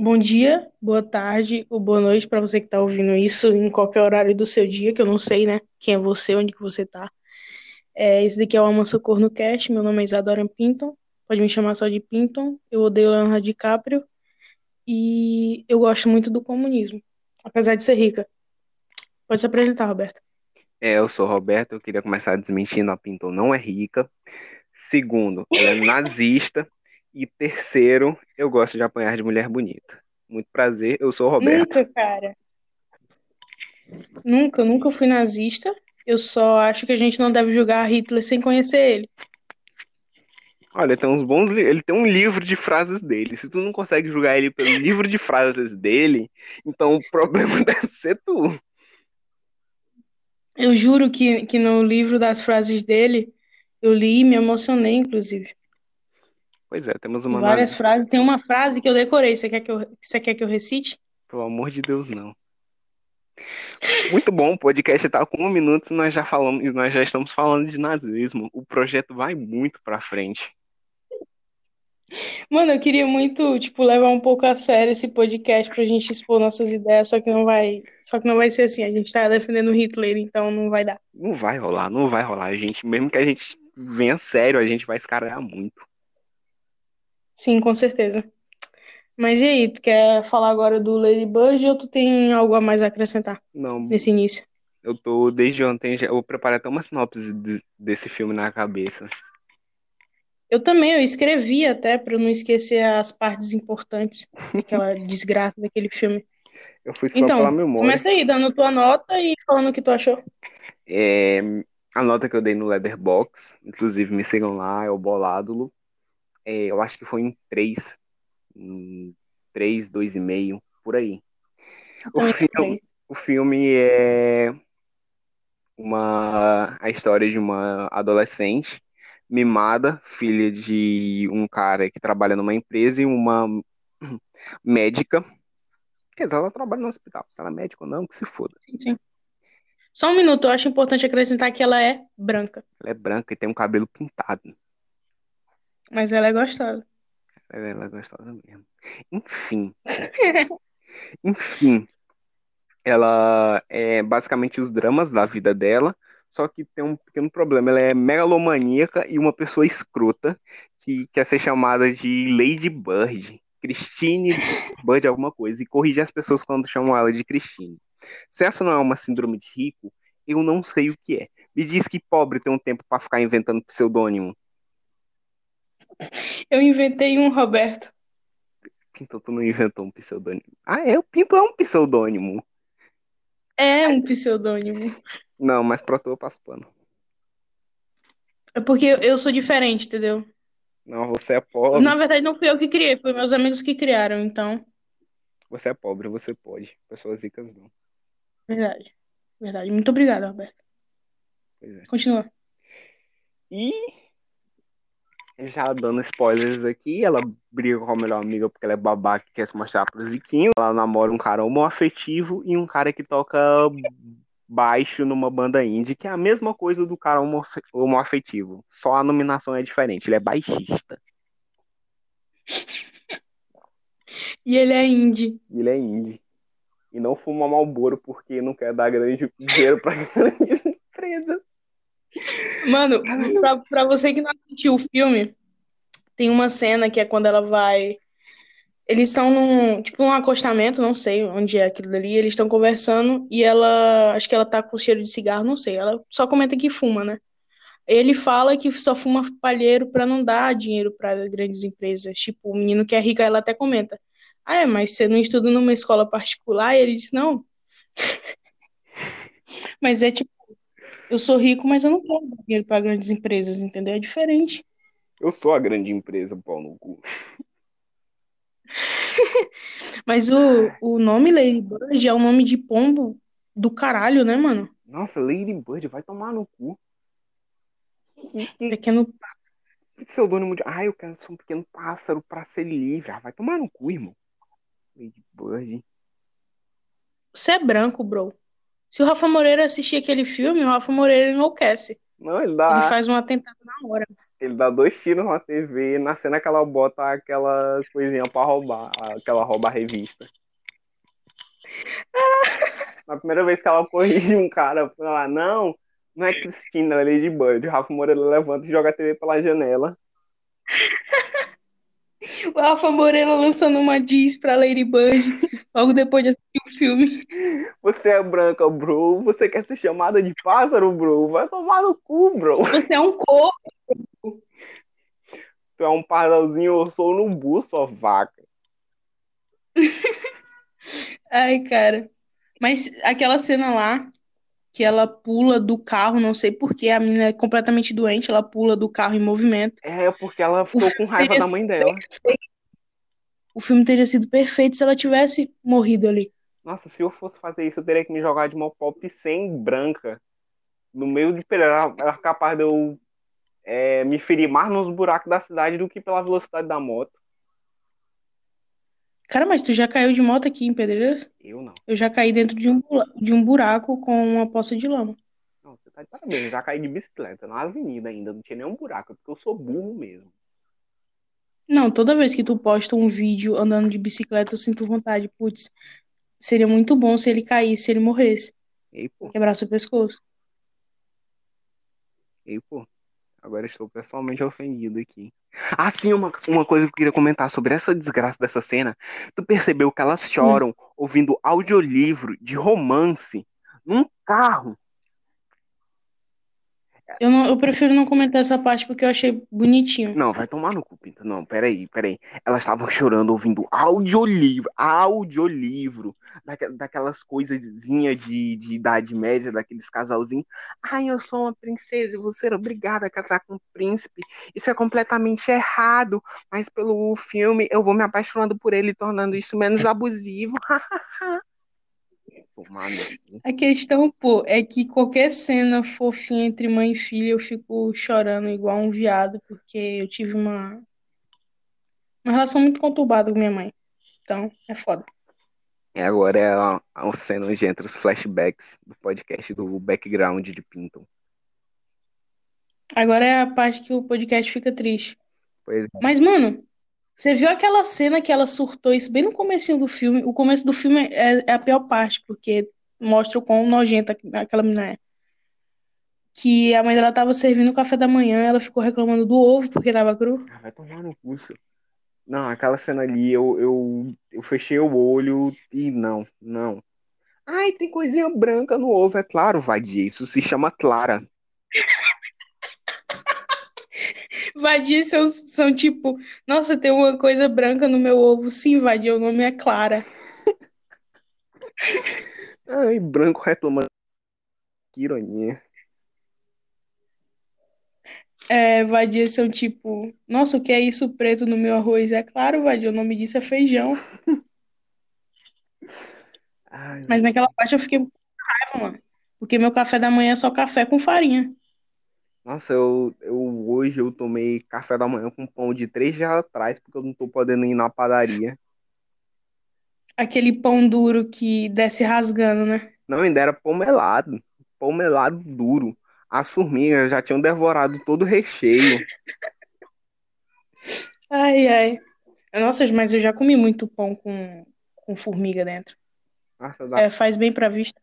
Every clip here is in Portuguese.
Bom dia, boa tarde ou boa noite para você que está ouvindo isso em qualquer horário do seu dia, que eu não sei, né? Quem é você, onde que você tá. É, esse daqui é o Alma Socorro Cast, meu nome é Isadora Pinton, pode me chamar só de Pinton, eu odeio Leonardo DiCaprio e eu gosto muito do comunismo, apesar de ser rica. Pode se apresentar, Roberto. É, eu sou o Roberto, eu queria começar desmentindo, a Pinton não é rica. Segundo, ela é nazista. E terceiro, eu gosto de apanhar de mulher bonita. Muito prazer, eu sou o Roberto. Nunca, cara. Nunca, nunca fui nazista. Eu só acho que a gente não deve julgar Hitler sem conhecer ele. Olha, tem uns bons ele tem um livro de frases dele. Se tu não consegue julgar ele pelo livro de frases dele, então o problema deve ser tu. Eu juro que, que no livro das frases dele, eu li e me emocionei, inclusive. Pois é, temos uma. Várias frases. Tem uma frase que eu decorei. Você quer que eu, você quer que eu recite? Pelo amor de Deus, não. Muito bom, o podcast tá com um minuto e nós já falamos, nós já estamos falando de nazismo. O projeto vai muito pra frente. Mano, eu queria muito, tipo, levar um pouco a sério esse podcast pra gente expor nossas ideias, só que não vai, só que não vai ser assim. A gente tá defendendo Hitler, então não vai dar. Não vai rolar, não vai rolar. A gente, mesmo que a gente venha sério, a gente vai escarar muito. Sim, com certeza. Mas e aí, tu quer falar agora do Ladybug ou tu tem algo a mais a acrescentar Não, nesse início? eu tô desde ontem, já, eu preparei até uma sinopse de- desse filme na cabeça. Eu também, eu escrevi até pra não esquecer as partes importantes daquela desgraça daquele filme. Eu fui só Então, pela memória. começa aí, dando tua nota e falando o que tu achou. É, a nota que eu dei no Leatherbox, inclusive me sigam lá, é o Boládulo. É, eu acho que foi em 3, em 3, 2,5, por aí. O filme, o filme é uma a história de uma adolescente mimada, filha de um cara que trabalha numa empresa e uma médica. Quer dizer, ela trabalha no hospital. Se ela é médica ou não, que se foda. Sim, sim. Só um minuto, eu acho importante acrescentar que ela é branca, Ela é branca e tem um cabelo pintado. Mas ela é gostosa. Ela é gostosa mesmo. Enfim. Enfim. Ela é basicamente os dramas da vida dela, só que tem um pequeno problema. Ela é megalomaníaca e uma pessoa escrota que quer ser chamada de Lady Bird. Christine Bird alguma coisa. E corrigir as pessoas quando chamam ela de Christine. Se essa não é uma síndrome de rico, eu não sei o que é. Me diz que pobre tem um tempo pra ficar inventando pseudônimo. Eu inventei um, Roberto. Pinto, tu não inventou um pseudônimo. Ah, é? O Pinto é um pseudônimo. É um pseudônimo. Não, mas pra tu eu passo pano. É porque eu- sou diferente, entendeu? Não, você é pobre. Na verdade, não fui eu que criei, foi meus amigos que criaram, então. Você é pobre, você pode. Pessoas ricas não. Verdade. Verdade. Muito obrigada, Roberto. É. Continua. E já dando spoilers aqui, ela briga com a melhor amiga porque ela é babaca e quer se mostrar pro Ziquinho. Ela namora um cara homoafetivo e um cara que toca baixo numa banda indie, que é a mesma coisa do cara homoafe- homoafetivo. Só a nominação é diferente, ele é baixista. E ele é indie. Ele é indie. E não fuma Marlboro porque não quer dar grande dinheiro pra grandes empresas. Mano, pra, pra você que não assistiu o filme, tem uma cena que é quando ela vai. Eles estão num, tipo, num acostamento, não sei onde é aquilo dali, eles estão conversando e ela, acho que ela tá com cheiro de cigarro, não sei, ela só comenta que fuma, né? Ele fala que só fuma palheiro pra não dar dinheiro pra grandes empresas. Tipo, o menino que é rico, ela até comenta: Ah, é, mas você não estuda numa escola particular? E ele diz: Não. Mas é tipo, eu sou rico, mas eu não quero dinheiro pra grandes empresas, entendeu? É diferente. Eu sou a grande empresa, pau no cu. Mas o, o nome Ladybird é o nome de pombo do caralho, né, mano? Nossa, Lady Bird vai tomar no cu. Que, que, Pequeno. que pseudônimo de. Ah, eu quero ser um pequeno pássaro pra ser livre. Ah, vai tomar no cu, irmão. Lady Bird. Você é branco, bro. Se o Rafa Moreira assistir aquele filme, o Rafa Moreira enlouquece. Não, ele Ele dá. faz um atentado na hora. Ele dá dois tiros na TV, na cena que ela bota aquela coisinha pra roubar, aquela rouba a revista. Na primeira vez que ela corrige um cara, ela, não, não é Cristina, é Lady Bird. O Rafa Moreira levanta e joga a TV pela janela. O Rafa Moreira lançando uma diss pra Lady Bird logo depois de assistir o filme. Você é branca, bro. Você quer ser chamada de pássaro, bro? Vai tomar no cu, bro. Você é um corpo. Tu é um pardalzinho, eu sou no buço, ó, vaca. Ai, cara. Mas aquela cena lá, que ela pula do carro, não sei porquê, a menina é completamente doente, ela pula do carro em movimento. É, porque ela ficou com raiva da mãe dela. Perfeito. O filme teria sido perfeito se ela tivesse morrido ali. Nossa, se eu fosse fazer isso, eu teria que me jogar de uma pop sem branca no meio de Pereira. Era capaz de eu é, me ferir mais nos buracos da cidade do que pela velocidade da moto. Cara, mas tu já caiu de moto aqui em Pedreiras? Eu não. Eu já caí dentro de um, de um buraco com uma poça de lama. Não, você tá de parabéns. Eu já caí de bicicleta na avenida ainda. Não tinha nenhum buraco, porque eu sou burro mesmo. Não, toda vez que tu posta um vídeo andando de bicicleta, eu sinto vontade. Putz, seria muito bom se ele caísse, se ele morresse. Ei, pô. Quebrar seu pescoço. Ei, pô. Agora estou pessoalmente ofendido aqui. Ah, sim, uma, uma coisa que eu queria comentar sobre essa desgraça dessa cena. Tu percebeu que elas choram hum. ouvindo audiolivro de romance num carro? Eu, não, eu prefiro não comentar essa parte porque eu achei bonitinho. Não, vai tomar no cu, Pinto. Não, peraí, peraí. Elas estavam chorando ouvindo audiolivro, audiolivro, daquelas, coisazinhas de, de idade média, daqueles casalzinhos. Ai, eu sou uma princesa e vou ser obrigada a casar com um príncipe. Isso é completamente errado, mas pelo filme eu vou me apaixonando por ele, tornando isso menos abusivo. A questão, pô, é que qualquer cena fofinha entre mãe e filha, eu fico chorando igual um viado, porque eu tive uma, uma relação muito conturbada com minha mãe. Então, é foda. E agora é a, a cena onde entra os flashbacks do podcast do background de Pinton. Agora é a parte que o podcast fica triste. É. Mas, mano, você viu aquela cena que ela surtou isso bem no começo do filme? O começo do filme é, é a pior parte, porque mostra o quão nojenta aquela menina é. Que a mãe dela tava servindo o café da manhã, ela ficou reclamando do ovo porque tava cru. Ah, vai tomar no curso. Não, aquela cena ali, eu, eu, eu fechei o olho e não, não. Ai, tem coisinha branca no ovo, é claro, Vadia, isso se chama Clara. Vadia são, são tipo, nossa, tem uma coisa branca no meu ovo. Sim, Vadia, o nome é Clara. Ai, branco reclamando. Que ironia. É, Vadia são tipo, nossa, o que é isso preto no meu arroz? É claro, Vadia, o nome disso é feijão. Ai, Mas naquela parte eu fiquei com raiva, mano. Porque meu café da manhã é só café com farinha. Nossa, eu, eu hoje eu tomei café da manhã com pão de três dias atrás, porque eu não tô podendo ir na padaria. Aquele pão duro que desce rasgando, né? Não, ainda era pão melado. Pão melado duro. As formigas já tinham devorado todo o recheio. Ai, ai. Nossa, mas eu já comi muito pão com, com formiga dentro. Nossa, dá... É, faz bem pra vista.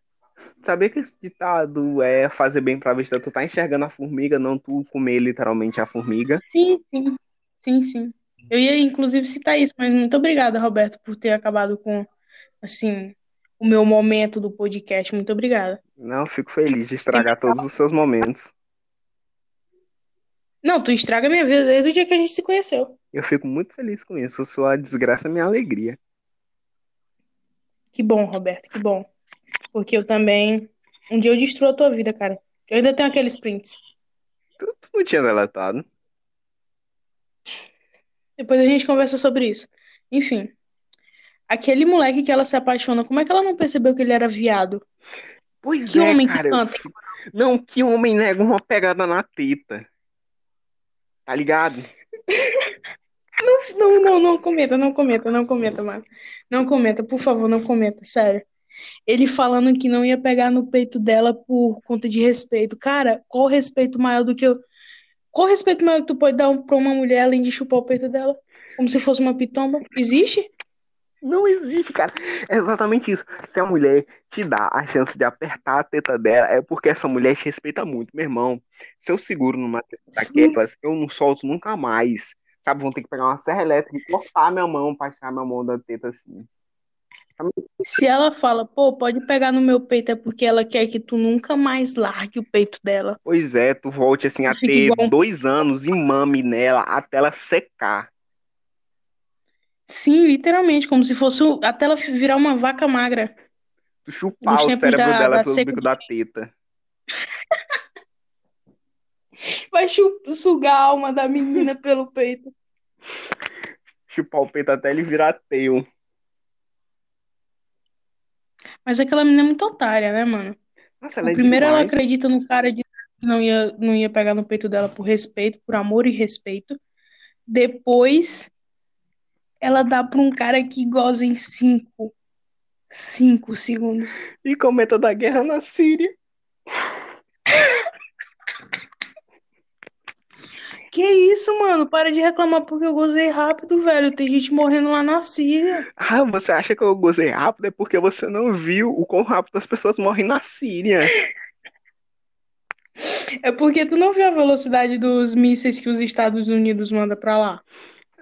Sabia que esse ditado é fazer bem pra vista? Tu tá enxergando a formiga, não tu comer literalmente a formiga. Sim, sim. Sim, sim. Eu ia inclusive citar isso, mas muito obrigada, Roberto, por ter acabado com, assim, o meu momento do podcast. Muito obrigada. Não, fico feliz de estragar todos os seus momentos. Não, tu estraga minha vida desde o dia que a gente se conheceu. Eu fico muito feliz com isso. Sua desgraça é minha alegria. Que bom, Roberto, que bom. Porque eu também. Um dia eu destruo a tua vida, cara. Eu ainda tenho aqueles prints. Tu, tu não tinha deletado. Depois a gente conversa sobre isso. Enfim. Aquele moleque que ela se apaixona, como é que ela não percebeu que ele era viado? Pois Que é, homem cara. que canta. Não, que homem nega uma pegada na teta. Tá ligado? Não, não, não comenta, não comenta, não comenta, mano. Não comenta, por favor, não comenta, sério. Ele falando que não ia pegar no peito dela por conta de respeito. Cara, qual respeito maior do que eu. Qual respeito maior que tu pode dar pra uma mulher além de chupar o peito dela? Como se fosse uma pitomba? Existe? Não existe, cara. É exatamente isso. Se a mulher te dá a chance de apertar a teta dela, é porque essa mulher te respeita muito. Meu irmão, se eu seguro numa teta daquelas, eu não solto nunca mais. Sabe, vão ter que pegar uma serra elétrica e cortar minha mão pra tirar minha mão da teta assim. Se ela fala, pô, pode pegar no meu peito, é porque ela quer que tu nunca mais largue o peito dela. Pois é, tu volte assim a ter igual... dois anos e mame nela até ela secar. Sim, literalmente, como se fosse até ela virar uma vaca magra. Tu chupar o cérebro da, dela da pelo seco... bico da teta. Vai sugar a alma da menina pelo peito. Chupar o peito até ele virar teu. Mas aquela menina é muito otária, né, mano? Nossa, ela é primeiro demais. ela acredita no cara de que não ia, não ia pegar no peito dela por respeito, por amor e respeito. Depois ela dá pra um cara que goza em cinco. Cinco segundos. E comenta da guerra na Síria. Que isso, mano? Para de reclamar porque eu gozei rápido, velho. Tem gente morrendo lá na Síria. Ah, você acha que eu gozei rápido? É porque você não viu o quão rápido as pessoas morrem na Síria. É porque tu não viu a velocidade dos mísseis que os Estados Unidos mandam pra lá.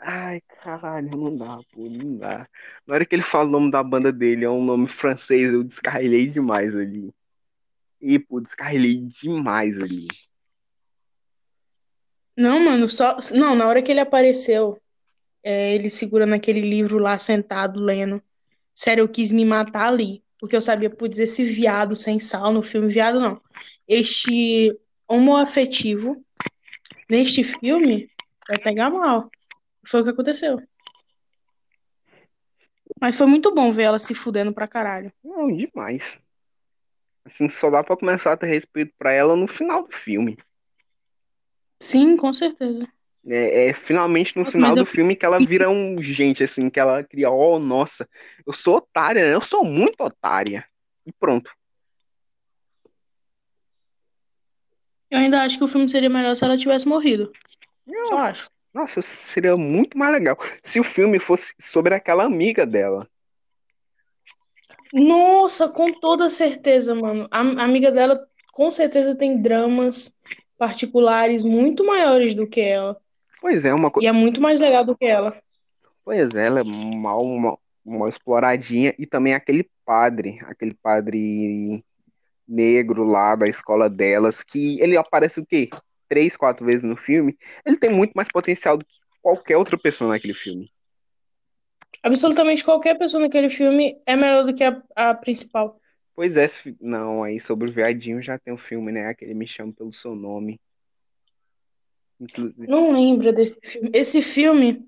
Ai, caralho, não dá, pô, não dá. Na hora que ele fala o nome da banda dele, é um nome francês, eu descarrilhei demais ali. E, pô, descarrilhei demais ali. Não, mano, só. Não, na hora que ele apareceu, é, ele segurando aquele livro lá, sentado, lendo. Sério, eu quis me matar ali. Porque eu sabia, putz, esse viado sem sal no filme, viado não. Este homoafetivo, neste filme, vai pegar mal. Foi o que aconteceu. Mas foi muito bom ver ela se fudendo pra caralho. Não, demais. Assim, só dá pra começar a ter respeito pra ela no final do filme. Sim, com certeza. É, é finalmente no nossa, final do eu... filme que ela vira um gente, assim, que ela cria, oh, nossa, eu sou otária, né? eu sou muito otária. E pronto. Eu ainda acho que o filme seria melhor se ela tivesse morrido. Eu Só acho. Nossa, seria muito mais legal se o filme fosse sobre aquela amiga dela. Nossa, com toda certeza, mano. A, a amiga dela com certeza tem dramas particulares muito maiores do que ela. Pois é, uma coisa. E é muito mais legal do que ela. Pois é, ela é mal, mal exploradinha. E também aquele padre, aquele padre negro lá da escola delas, que ele aparece o quê? Três, quatro vezes no filme. Ele tem muito mais potencial do que qualquer outra pessoa naquele filme. Absolutamente qualquer pessoa naquele filme é melhor do que a, a principal. Pois é, não, aí sobre o viadinho já tem um filme, né? Aquele Me Chama Pelo Seu Nome. Inclusive. Não lembro desse filme. Esse filme,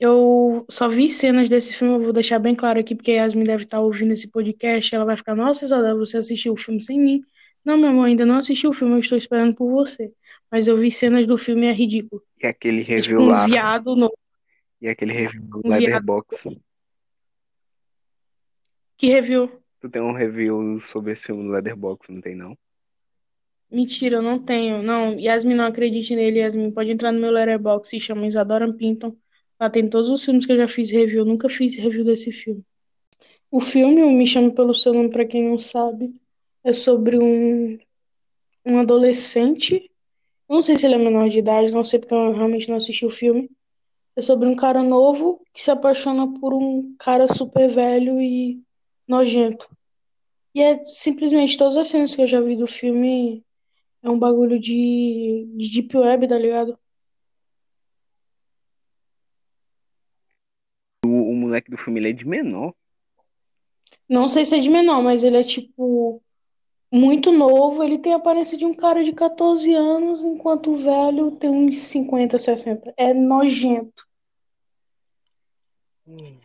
eu só vi cenas desse filme, eu vou deixar bem claro aqui, porque a Yasmin deve estar ouvindo esse podcast, ela vai ficar, nossa, Isabela, você assistiu o filme sem mim. Não, meu amor, ainda não assisti o filme, eu estou esperando por você. Mas eu vi cenas do filme, é ridículo. E aquele review é tipo um lá. viado no... E aquele review do um Leatherbox. Que review? Tu tem um review sobre esse filme do Leatherbox, não tem não? Mentira, eu não tenho. Não, Yasmin, não acredite nele, Yasmin. Pode entrar no meu Letterboxd, se chama Isadora Pinton. Lá tem todos os filmes que eu já fiz review. Eu nunca fiz review desse filme. O filme, Me Chama Pelo Seu Nome, pra quem não sabe, é sobre um, um adolescente. Não sei se ele é menor de idade, não sei porque eu realmente não assisti o filme. É sobre um cara novo que se apaixona por um cara super velho e nojento. E é simplesmente todas as cenas que eu já vi do filme é um bagulho de, de Deep Web, tá ligado? O, o moleque do filme ele é de menor. Não sei se é de menor, mas ele é tipo muito novo. Ele tem a aparência de um cara de 14 anos, enquanto o velho tem uns 50, 60. É nojento. Hum.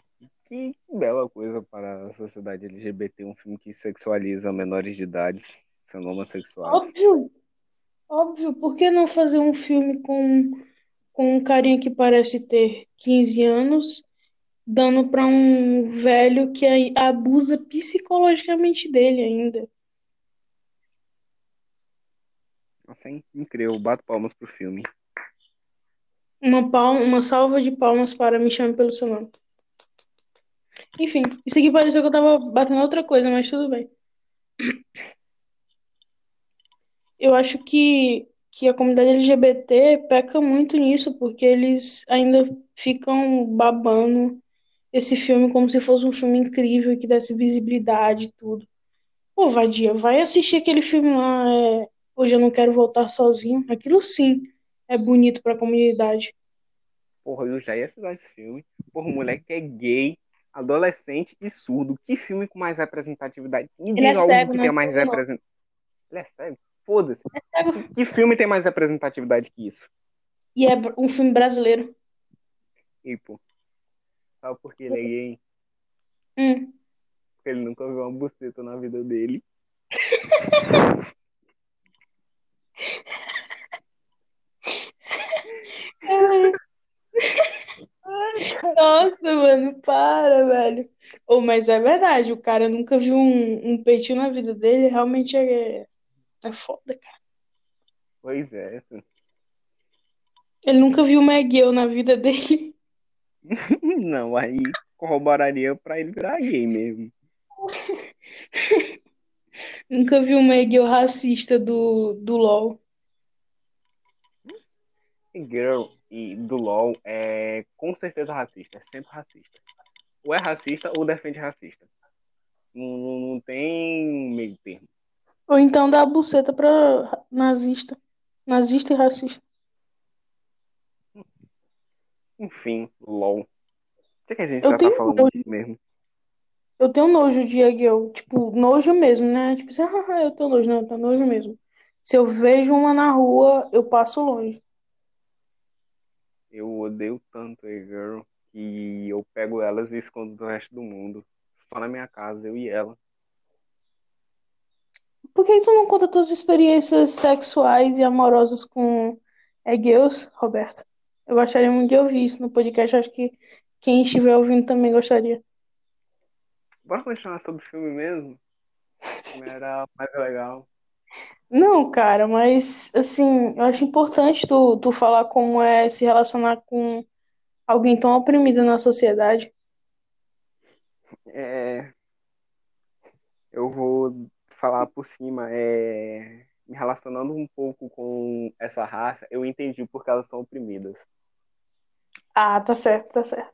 Que bela coisa para a sociedade LGBT, um filme que sexualiza menores de idade sendo homossexuais. Óbvio, óbvio. Por que não fazer um filme com, com um carinha que parece ter 15 anos, dando para um velho que abusa psicologicamente dele ainda? Nossa, é incrível. Bato palmas pro filme. Uma, palma, uma salva de palmas para Me Chame Pelo Seu Nome. Enfim, isso aqui pareceu que eu tava batendo outra coisa, mas tudo bem. Eu acho que, que a comunidade LGBT peca muito nisso, porque eles ainda ficam babando esse filme como se fosse um filme incrível e que desse visibilidade e tudo. Pô, Vadia, vai assistir aquele filme lá, é, Hoje Eu Não Quero Voltar Sozinho. Aquilo sim é bonito pra comunidade. Porra, eu já ia assistir esse filme. Porra, um moleque que é gay, adolescente e surdo. Que filme com mais representatividade? Me Ele é algo cego, que tenha mais representatividade. Ele é cego? Foda-se. É. Que, que filme tem mais representatividade que isso? E é um filme brasileiro. E, pô, sabe por que ele é gay? Hum. Porque ele nunca viu uma buceta na vida dele. Nossa, mano, para, velho. Oh, mas é verdade, o cara nunca viu um, um peitinho na vida dele, realmente é, é foda, cara. Pois é. Ele nunca viu uma Miguel na vida dele. Não, aí corroboraria pra ele virar gay mesmo. Nunca viu uma Miguel racista do, do LOL. Girl e do LOL é com certeza racista, é sempre racista. Ou é racista ou defende racista. Não, não, tem meio termo. Ou então dá a buceta pra nazista. Nazista e racista. Enfim, LOL. O que, que a gente Eu tá tenho falando nojo. mesmo? Eu tenho nojo de Miguel. Tipo, nojo mesmo, né? Tipo assim, ah, eu tenho nojo. Não, eu tenho nojo mesmo. Se eu vejo uma na rua, eu passo longe. Eu odeio tanto a Girl que eu pego elas e escondo do resto do mundo. Só na minha casa, eu e ela. Por que tu não conta tuas experiências sexuais e amorosas com Egeus, Roberto? Eu gostaria muito de ouvir isso no podcast. Acho que quem estiver ouvindo também gostaria. Bora continuar sobre o filme mesmo? Era mais legal. Não, cara, mas assim, eu acho importante tu, tu falar como é se relacionar com alguém tão oprimido na sociedade. É, eu vou falar por cima, é, me relacionando um pouco com essa raça, eu entendi porque elas são oprimidas. Ah, tá certo, tá certo.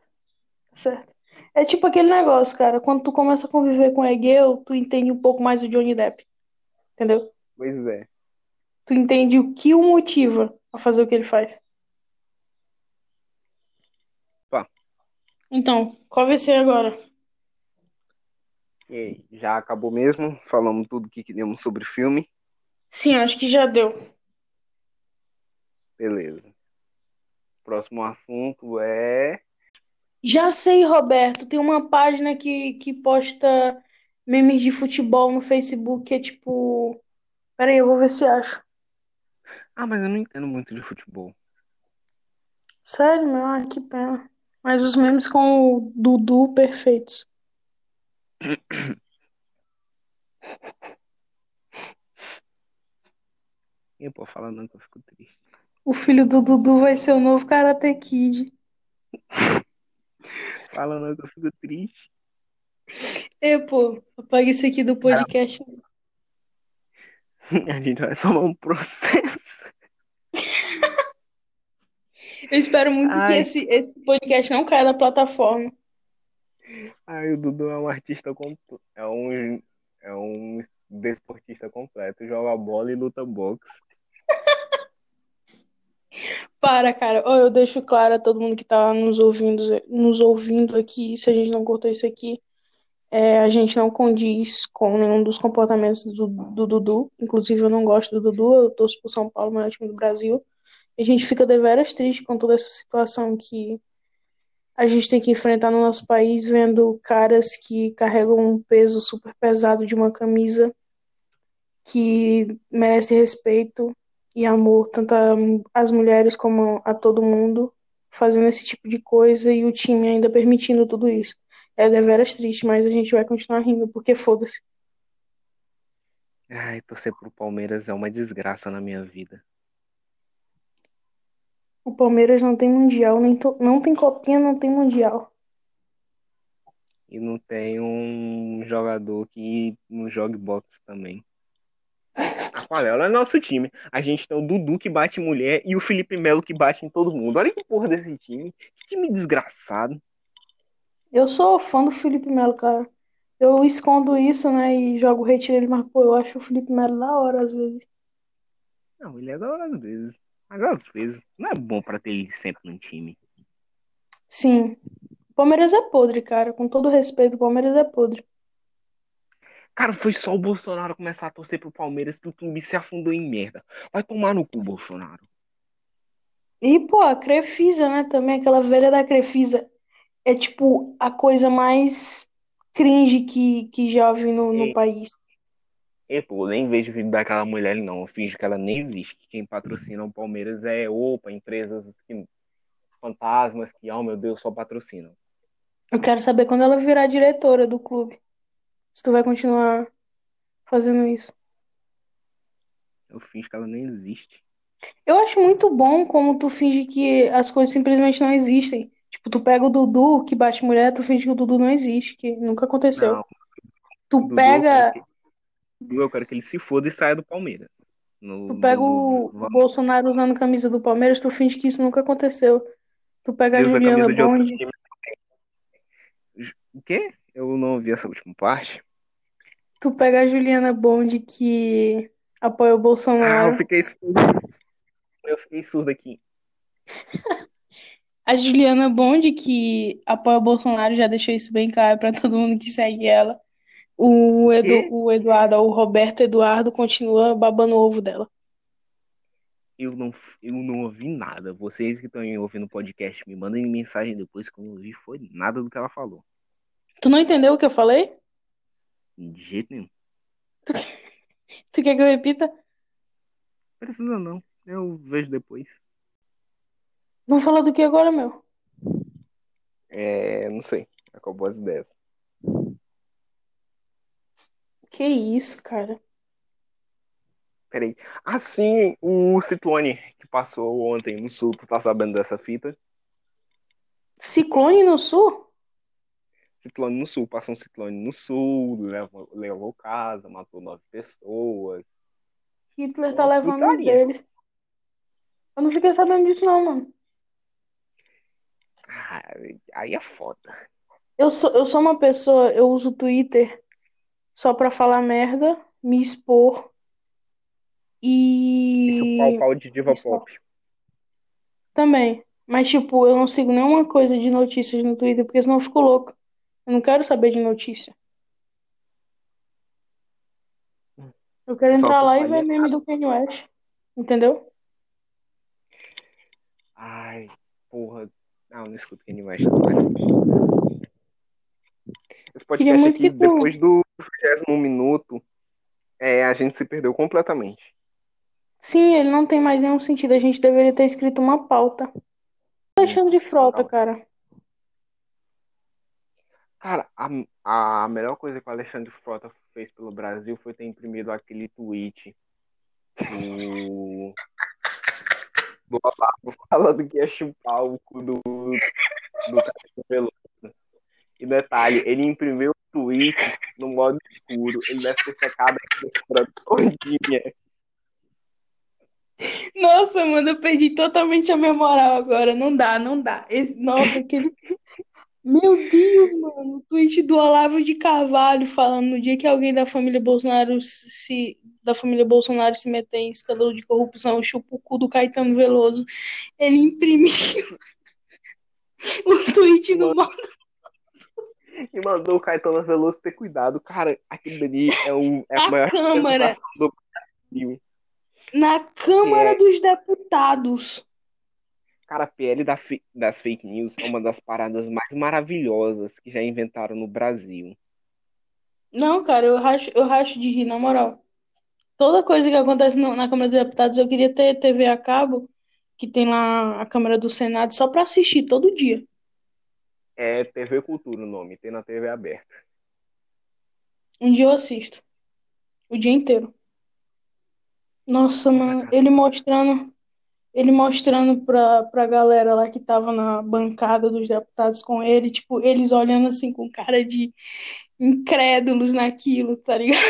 Tá certo. É tipo aquele negócio, cara. Quando tu começa a conviver com Egeu, tu entende um pouco mais o Johnny Depp. Entendeu? Pois é. Tu entende o que o motiva a fazer o que ele faz. Pá. Então, qual vai ser agora? E aí, já acabou mesmo? Falamos tudo que queríamos sobre o filme? Sim, acho que já deu. Beleza. Próximo assunto é. Já sei, Roberto. Tem uma página que, que posta memes de futebol no Facebook que é tipo. Pera aí, eu vou ver se acho. Ah, mas eu não entendo muito de futebol. Sério, meu? Ah, que pena. Mas os memes com o Dudu perfeitos. E pô, fala não que eu fico triste. O filho do Dudu vai ser o novo Karate Kid. Fala não que eu fico triste. E, pô, apaga isso aqui do podcast. A gente vai tomar um processo. Eu espero muito que Ai. esse, esse podcast não caia da plataforma. Ai, o Dudu é um artista completo. É um, é um desportista completo. Joga bola e luta boxe. Para, cara. Ó, eu deixo claro a todo mundo que tá nos ouvindo, nos ouvindo aqui, se a gente não cortou isso aqui, é, a gente não condiz com nenhum dos comportamentos do, do Dudu. Inclusive, eu não gosto do Dudu, eu torço pro São Paulo, maior time do Brasil. E a gente fica deveras triste com toda essa situação que a gente tem que enfrentar no nosso país, vendo caras que carregam um peso super pesado de uma camisa que merece respeito e amor, tanto às mulheres como a todo mundo, fazendo esse tipo de coisa e o time ainda permitindo tudo isso. É deveras triste, mas a gente vai continuar rindo, porque foda-se. Ai, torcer pro Palmeiras é uma desgraça na minha vida. O Palmeiras não tem mundial, nem to- não tem copinha, não tem mundial. E não tem um jogador que não jogue boxe também. Aquarela é nosso time. A gente tem o Dudu que bate em mulher e o Felipe Melo que bate em todo mundo. Olha que porra desse time. Que time desgraçado. Eu sou fã do Felipe Melo, cara. Eu escondo isso, né, e jogo retiro ele, mas, pô, eu acho o Felipe Melo da hora, às vezes. Não, ele é da hora às vezes. Mas às vezes não é bom pra ter ele sempre no time. Sim. O Palmeiras é podre, cara. Com todo respeito, o Palmeiras é podre. Cara, foi só o Bolsonaro começar a torcer pro Palmeiras que o clube se afundou em merda. Vai tomar no cu, Bolsonaro. E, pô, a Crefisa, né, também, aquela velha da Crefisa. É, tipo, a coisa mais cringe que, que já vi no, no Ei. país. E, pô, eu nem vejo o vídeo daquela mulher, não. Eu finjo que ela nem existe. Que quem patrocina o Palmeiras é, opa, empresas que, fantasmas que, oh meu Deus, só patrocinam. Eu quero saber quando ela virar diretora do clube. Se tu vai continuar fazendo isso. Eu finjo que ela nem existe. Eu acho muito bom como tu finge que as coisas simplesmente não existem. Tipo, tu pega o Dudu que bate mulher, tu finge que o Dudu não existe, que nunca aconteceu. Não, Tu Dudu, pega, eu quero que, eu quero que ele se foda e saia do Palmeiras. No, tu pega no- o Bolsonaro usando camisa do Palmeiras, tu finge que isso nunca aconteceu. Tu pega a Usa a Juliana outro Bond. O quê? Eu não ouvi essa última parte. tu pega a Juliana Bond que apoia o Ah, eu Bolsonaro. fiquei surdo. Eu fiquei surdo aqui. A Juliana Bond que apoia o Bolsonaro, já deixou isso bem claro pra todo mundo que segue ela. O, Edu, o Eduardo, o Roberto Eduardo continua babando o ovo dela. Eu não, eu não ouvi nada. Vocês que estão ouvindo o podcast, me mandem mensagem depois que eu não ouvi foi nada do que ela falou. Tu não entendeu o que eu falei? De jeito nenhum. Tu quer que eu repita? Precisa não. Eu vejo depois. Vamos falar do que agora, meu? É, não sei. Acabou as ideias. Que isso, cara? Peraí. Ah, sim, o ciclone que passou ontem no sul. Tu tá sabendo dessa fita? Ciclone no sul? Ciclone no sul. Passou um ciclone no sul, levou, levou casa, matou nove pessoas. Hitler tá Uma levando um putaria. deles. Eu não fiquei sabendo disso, não, mano. Ah, aí é foda. Eu sou, eu sou uma pessoa, eu uso o Twitter só pra falar merda, me expor E chupar o pau de diva pop. Também. Mas, tipo, eu não sigo nenhuma coisa de notícias no Twitter, porque senão eu fico louco. Eu não quero saber de notícia. Eu quero entrar lá e ver meme do Kanye West. Entendeu? Ai, porra. Não, não escuto Kanye West. Esse podcast aqui, que tu- depois do 20 minuto, é, a gente se perdeu completamente. Sim, ele não tem mais nenhum sentido. A gente deveria ter escrito uma pauta. Alexandre Frota, cara. Cara, a, a melhor coisa que o Alexandre Frota fez pelo Brasil foi ter imprimido aquele tweet do, do Olavo falando que ia chupar o cu do, do Caetano Veloso. E detalhe, ele imprimiu o tweet no modo escuro. Ele deve ter secado a todinha. Nossa, mano, eu perdi totalmente a minha moral agora. Não dá, não dá. Esse- nossa, aquele. Meu Deus, mano. O tweet do Olavo de Carvalho falando no dia que alguém da família Bolsonaro se. Da família Bolsonaro se meter em escândalo de corrupção, chupa o cu do Caetano Veloso. Ele imprimiu o tweet no modo. E mandou o Caetano Veloso ter cuidado. Cara, aquilo dali é, um, é a A maior Câmara. do Brasil. Na Câmara É. dos Deputados. Cara, a PL da das fake news é uma das paradas mais maravilhosas que já inventaram no Brasil. Não, cara, eu racho, eu racho de rir, na moral. Toda coisa que acontece no- na Câmara dos Deputados, eu queria ter TV a cabo, que tem lá a Câmara do Senado, só pra assistir todo dia. É TV Cultura o nome, tem na TV aberta. Um dia eu assisto. O dia inteiro. Nossa, mano, ele mostrando. Ele mostrando pra, pra galera lá que tava na bancada dos deputados com ele, tipo, eles olhando assim com cara de incrédulos naquilo, tá ligado?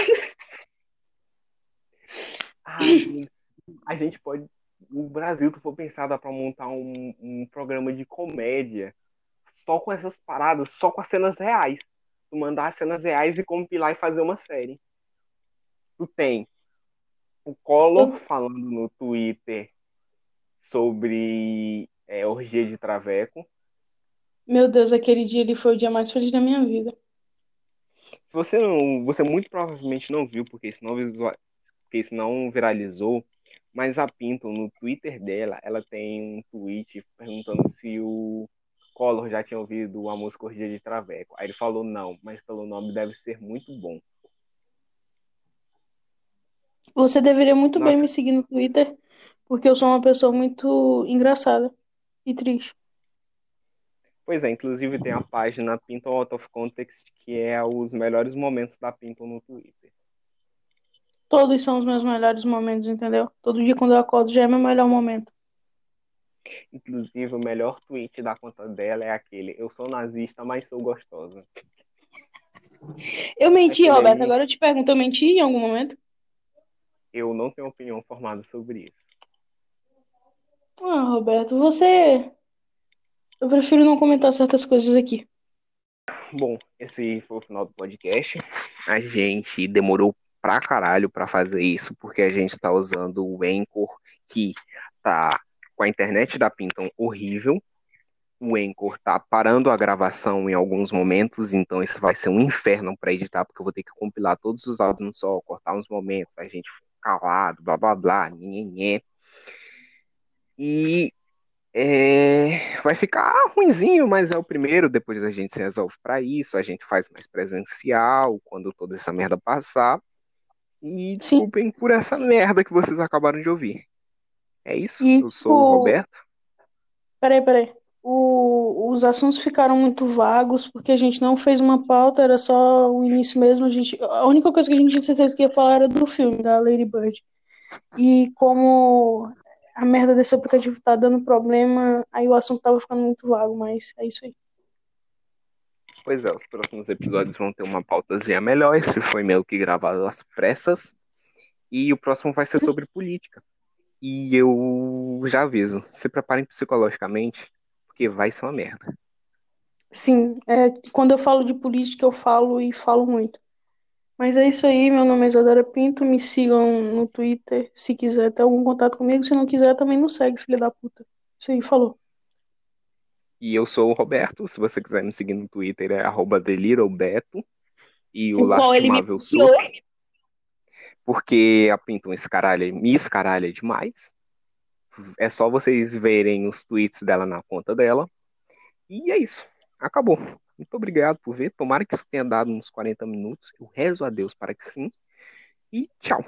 A gente pode. O Brasil, tu for pensar, dá pra montar um, um programa de comédia só com essas paradas, só com as cenas reais. Tu mandar as cenas reais e compilar e fazer uma série. Tu tem o Collor falando no Twitter sobre é, orgia de traveco. Meu Deus, aquele dia ele foi o dia mais feliz da minha vida. Se você não, você muito provavelmente não viu, porque isso não, visual, porque isso não viralizou, mas a Pinto, no Twitter dela, ela tem um tweet perguntando se o Collor já tinha ouvido a música Orgia de Traveco. Aí ele falou não, mas pelo nome deve ser muito bom. Você deveria muito Nossa. bem me seguir no Twitter, porque eu sou uma pessoa muito engraçada e triste. Pois é, inclusive tem a página Pinton Out of Context, que é os melhores momentos da Pinton no Twitter. Todos são os meus melhores momentos, entendeu? Todo dia quando eu acordo já é meu melhor momento. Inclusive, o melhor tweet da conta dela é aquele: Eu sou nazista, mas sou gostosa. Eu menti, aquele Roberto. Agora eu te pergunto: eu menti em algum momento? Eu não tenho opinião formada sobre isso. Ah, Roberto, você. Eu prefiro não comentar certas coisas aqui. Bom, esse foi o final do podcast. A gente demorou pra caralho pra fazer isso, porque a gente tá usando o Anchor, que tá com a internet da Pinton horrível. O Anchor tá parando a gravação em alguns momentos, então isso vai ser um inferno para editar, porque eu vou ter que compilar todos os áudios no sol, cortar uns momentos, a gente calado, blá blá blá, nhenhenhé. E é, vai ficar ruinzinho, mas é o primeiro, depois a gente se resolve para isso, a gente faz mais presencial quando toda essa merda passar. E desculpem Sim. por essa merda que vocês acabaram de ouvir. É isso? E, eu sou o Roberto. Peraí, peraí. O, os assuntos ficaram muito vagos porque a gente não fez uma pauta, era só o início mesmo. A, gente, a única coisa que a gente tinha certeza que ia falar era do filme, da Lady Bird. E como a merda desse aplicativo tá dando problema, aí o assunto tava ficando muito vago, mas é isso aí. Pois é, os próximos episódios vão ter uma pautazinha melhor. Esse foi meio que gravado às pressas. E o próximo vai ser sobre política. E eu já aviso, se preparem psicologicamente, porque vai ser uma merda. Sim, é, quando eu falo de política, eu falo e falo muito. Mas é isso aí, meu nome é Isadora Pinto, me sigam no Twitter, se quiser ter algum contato comigo, se não quiser também não segue, filha da puta. Isso aí, falou. E eu sou o Roberto, se você quiser me seguir no Twitter é arroba TheLittleBeto e o, o Lastimável Sul porque a Pinton escaralha, me escaralha demais. É só vocês verem os tweets dela na conta dela. E é isso. Acabou. Muito obrigado por ver. Tomara que isso tenha dado uns 40 minutos. Eu rezo a Deus para que sim. E tchau.